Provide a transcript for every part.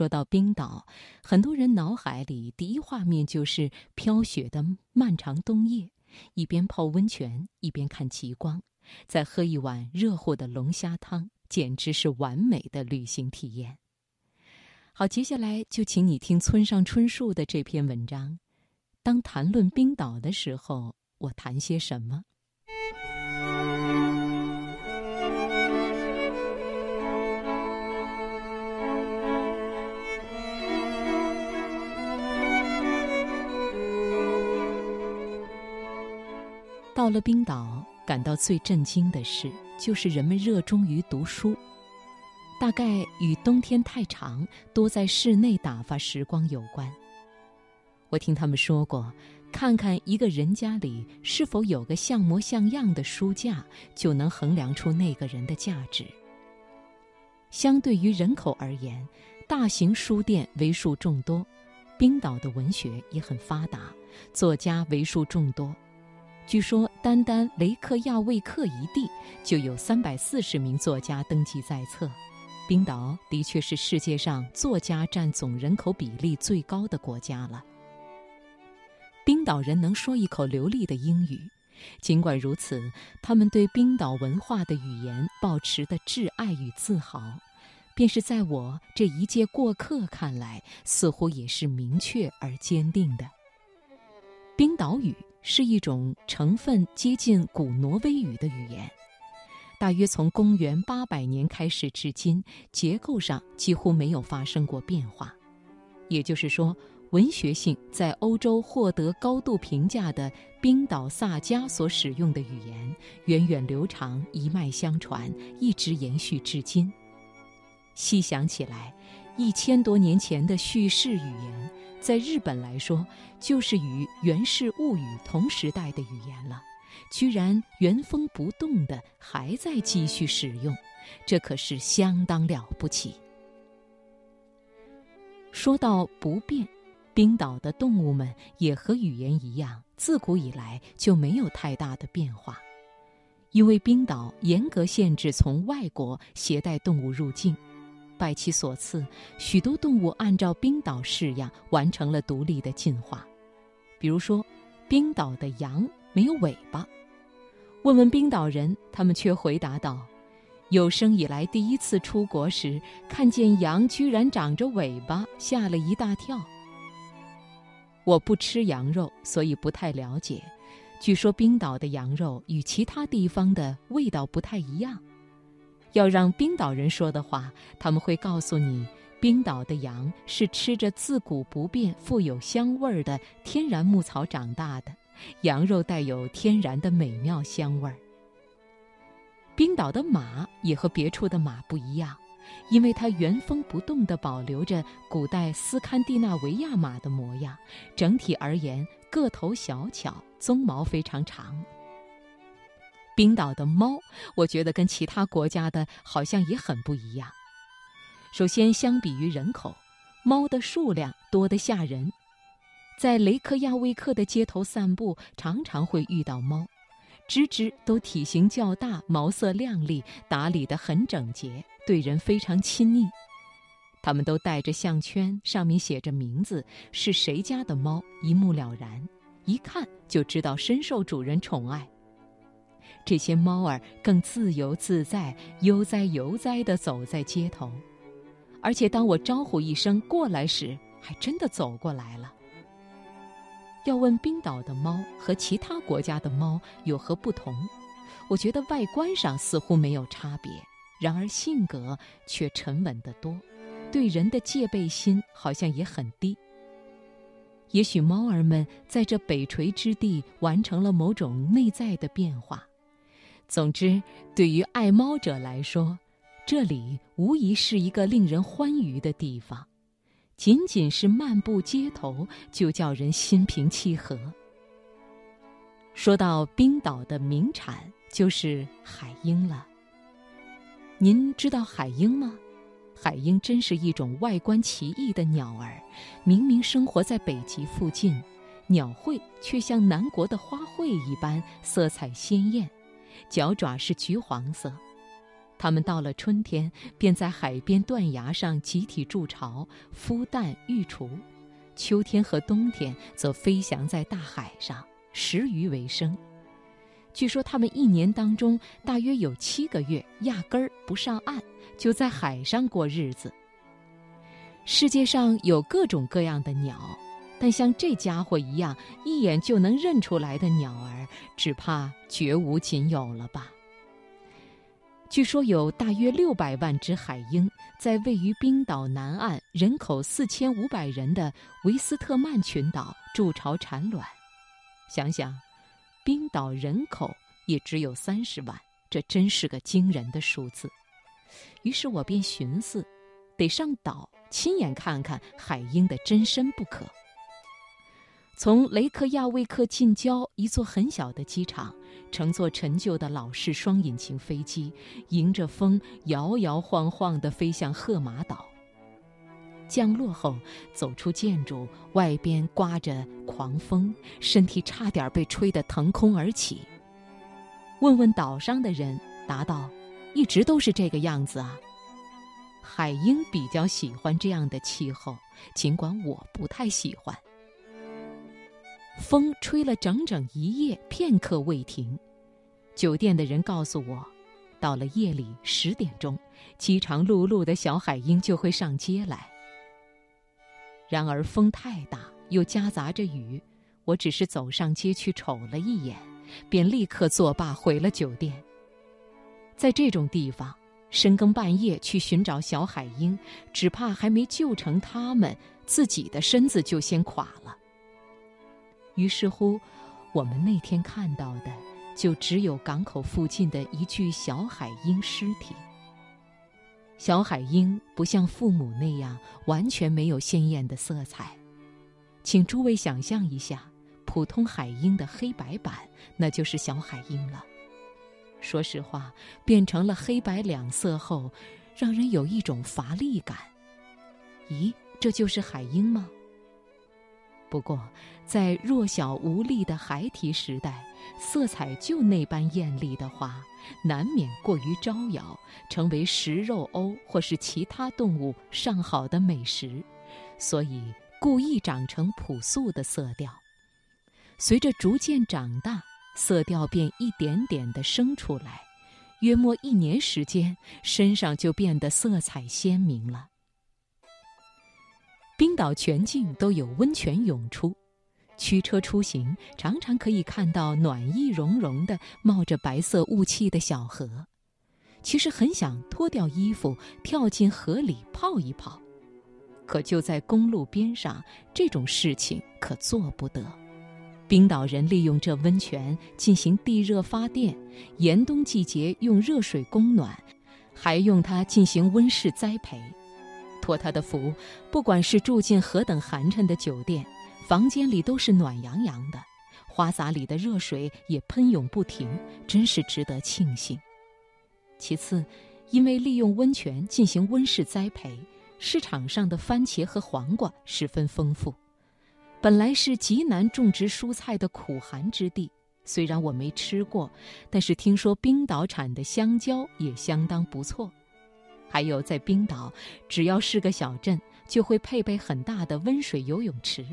说到冰岛，很多人脑海里第一画面就是飘雪的漫长冬夜，一边泡温泉，一边看极光，再喝一碗热乎的龙虾汤，简直是完美的旅行体验。好，接下来就请你听村上春树的这篇文章。当谈论冰岛的时候，我谈些什么？到了冰岛，感到最震惊的事就是人们热衷于读书，大概与冬天太长，多在室内打发时光有关。我听他们说过，看看一个人家里是否有个像模像样的书架，就能衡量出那个人的价值。相对于人口而言，大型书店为数众多，冰岛的文学也很发达，作家为数众多。据说，单单雷克亚未克一地就有三百四十名作家登记在册。冰岛的确是世界上作家占总人口比例最高的国家了。冰岛人能说一口流利的英语，尽管如此，他们对冰岛文化的语言保持的挚爱与自豪，便是在我这一介过客看来，似乎也是明确而坚定的。冰岛语。是一种成分接近古挪威语的语言，大约从公元八百年开始至今，结构上几乎没有发生过变化。也就是说，文学性在欧洲获得高度评价的冰岛萨迦所使用的语言，源远流长、一脉相传，一直延续至今。细想起来，一千多年前的叙事语言。在日本来说，就是与源氏物语同时代的语言了，居然原封不动的还在继续使用，这可是相当了不起。说到不变，冰岛的动物们也和语言一样，自古以来就没有太大的变化，因为冰岛严格限制从外国携带动物入境。拜其所赐，许多动物按照冰岛式样完成了独立的进化。比如说，冰岛的羊没有尾巴。问问冰岛人，他们却回答道：“有生以来第一次出国时，看见羊居然长着尾巴，吓了一大跳。”我不吃羊肉，所以不太了解。据说冰岛的羊肉与其他地方的味道不太一样。要让冰岛人说的话，他们会告诉你，冰岛的羊是吃着自古不变、富有香味儿的天然牧草长大的，羊肉带有天然的美妙香味儿。冰岛的马也和别处的马不一样，因为它原封不动地保留着古代斯堪的纳维亚马的模样，整体而言个头小巧，鬃毛非常长。冰岛的猫，我觉得跟其他国家的好像也很不一样。首先，相比于人口，猫的数量多得吓人。在雷克亚未克的街头散步，常常会遇到猫，只只都体型较大，毛色亮丽，打理得很整洁，对人非常亲昵。它们都带着项圈，上面写着名字，是谁家的猫，一目了然，一看就知道深受主人宠爱。这些猫儿更自由自在、悠哉悠哉地走在街头，而且当我招呼一声“过来”时，还真的走过来了。要问冰岛的猫和其他国家的猫有何不同，我觉得外观上似乎没有差别，然而性格却沉稳得多，对人的戒备心好像也很低。也许猫儿们在这北垂之地完成了某种内在的变化。总之，对于爱猫者来说，这里无疑是一个令人欢愉的地方。仅仅是漫步街头，就叫人心平气和。说到冰岛的名产，就是海鹰了。您知道海鹰吗？海鹰真是一种外观奇异的鸟儿，明明生活在北极附近，鸟喙却像南国的花卉一般，色彩鲜艳。脚爪是橘黄色，它们到了春天，便在海边断崖上集体筑巢、孵蛋育雏；秋天和冬天则飞翔在大海上，食鱼为生。据说它们一年当中大约有七个月压根儿不上岸，就在海上过日子。世界上有各种各样的鸟，但像这家伙一样一眼就能认出来的鸟儿，只怕绝无仅有了吧。据说有大约六百万只海鹰在位于冰岛南岸、人口四千五百人的维斯特曼群岛筑巢产卵。想想，冰岛人口也只有三十万，这真是个惊人的数字。于是我便寻思，得上岛亲眼看看海鹰的真身不可。从雷克亚未克近郊一座很小的机场，乘坐陈旧的老式双引擎飞机，迎着风摇摇晃晃地飞向赫马岛。降落后，走出建筑，外边刮着狂风，身体差点被吹得腾空而起。问问岛上的人，答道：“一直都是这个样子啊。”海鹰比较喜欢这样的气候，尽管我不太喜欢。风吹了整整一夜，片刻未停。酒店的人告诉我，到了夜里十点钟，饥肠辘辘的小海鹰就会上街来。然而风太大，又夹杂着雨，我只是走上街去瞅了一眼，便立刻作罢回了酒店。在这种地方，深更半夜去寻找小海鹰，只怕还没救成它们，自己的身子就先垮了。于是乎，我们那天看到的就只有港口附近的一具小海鹰尸体。小海鹰不像父母那样完全没有鲜艳的色彩，请诸位想象一下，普通海鹰的黑白版，那就是小海鹰了。说实话，变成了黑白两色后，让人有一种乏力感。咦，这就是海鹰吗？不过，在弱小无力的孩提时代，色彩就那般艳丽的花，难免过于招摇，成为食肉鸥或是其他动物上好的美食，所以故意长成朴素的色调。随着逐渐长大，色调便一点点地生出来，约莫一年时间，身上就变得色彩鲜明了。冰岛全境都有温泉涌出，驱车出行常常可以看到暖意融融的、冒着白色雾气的小河。其实很想脱掉衣服跳进河里泡一泡，可就在公路边上，这种事情可做不得。冰岛人利用这温泉进行地热发电，严冬季节用热水供暖，还用它进行温室栽培。托他的福，不管是住进何等寒碜的酒店，房间里都是暖洋洋的，花洒里的热水也喷涌不停，真是值得庆幸。其次，因为利用温泉进行温室栽培，市场上的番茄和黄瓜十分丰富。本来是极难种植蔬菜的苦寒之地，虽然我没吃过，但是听说冰岛产的香蕉也相当不错。还有，在冰岛，只要是个小镇，就会配备很大的温水游泳池。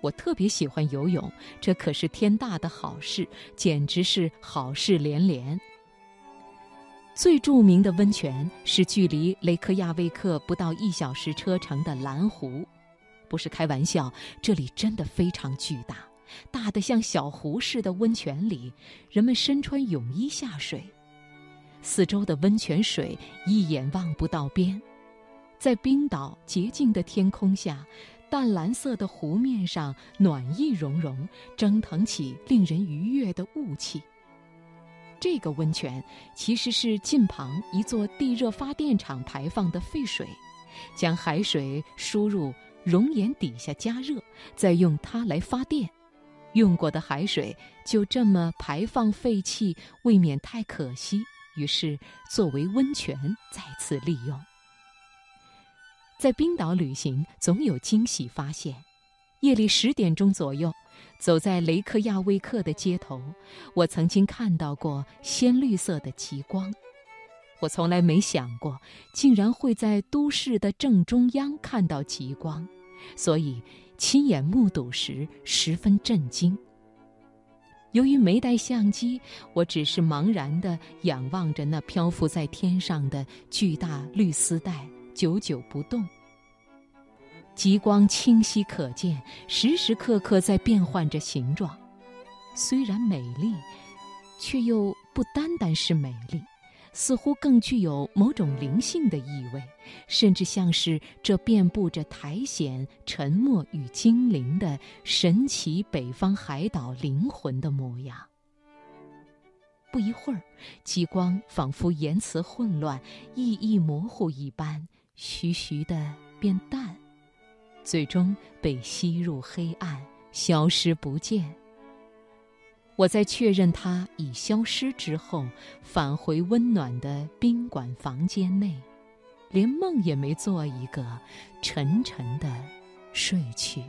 我特别喜欢游泳，这可是天大的好事，简直是好事连连。最著名的温泉是距离雷克亚未克不到一小时车程的蓝湖，不是开玩笑，这里真的非常巨大，大的像小湖似的。温泉里，人们身穿泳衣下水。四周的温泉水一眼望不到边，在冰岛洁净的天空下，淡蓝色的湖面上暖意融融，蒸腾起令人愉悦的雾气。这个温泉其实是近旁一座地热发电厂排放的废水，将海水输入熔岩底下加热，再用它来发电。用过的海水就这么排放废气，未免太可惜。于是，作为温泉再次利用。在冰岛旅行，总有惊喜发现。夜里十点钟左右，走在雷克亚未克的街头，我曾经看到过鲜绿色的极光。我从来没想过，竟然会在都市的正中央看到极光，所以亲眼目睹时十分震惊。由于没带相机，我只是茫然地仰望着那漂浮在天上的巨大绿丝带，久久不动。极光清晰可见，时时刻刻在变换着形状，虽然美丽，却又不单单是美丽。似乎更具有某种灵性的意味，甚至像是这遍布着苔藓、沉默与精灵的神奇北方海岛灵魂的模样。不一会儿，极光仿佛言辞混乱、意义模糊一般，徐徐地变淡，最终被吸入黑暗，消失不见。我在确认他已消失之后，返回温暖的宾馆房间内，连梦也没做一个，沉沉的睡去。